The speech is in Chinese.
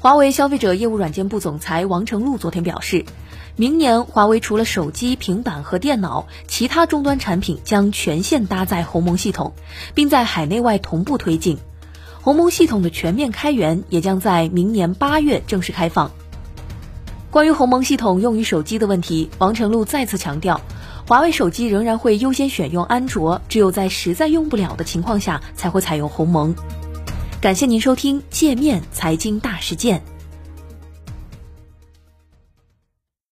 华为消费者业务软件部总裁王成禄昨天表示，明年华为除了手机、平板和电脑，其他终端产品将全线搭载鸿蒙系统，并在海内外同步推进。鸿蒙系统的全面开源也将在明年八月正式开放。关于鸿蒙系统用于手机的问题，王成禄再次强调，华为手机仍然会优先选用安卓，只有在实在用不了的情况下才会采用鸿蒙。感谢您收听界面财经大事件。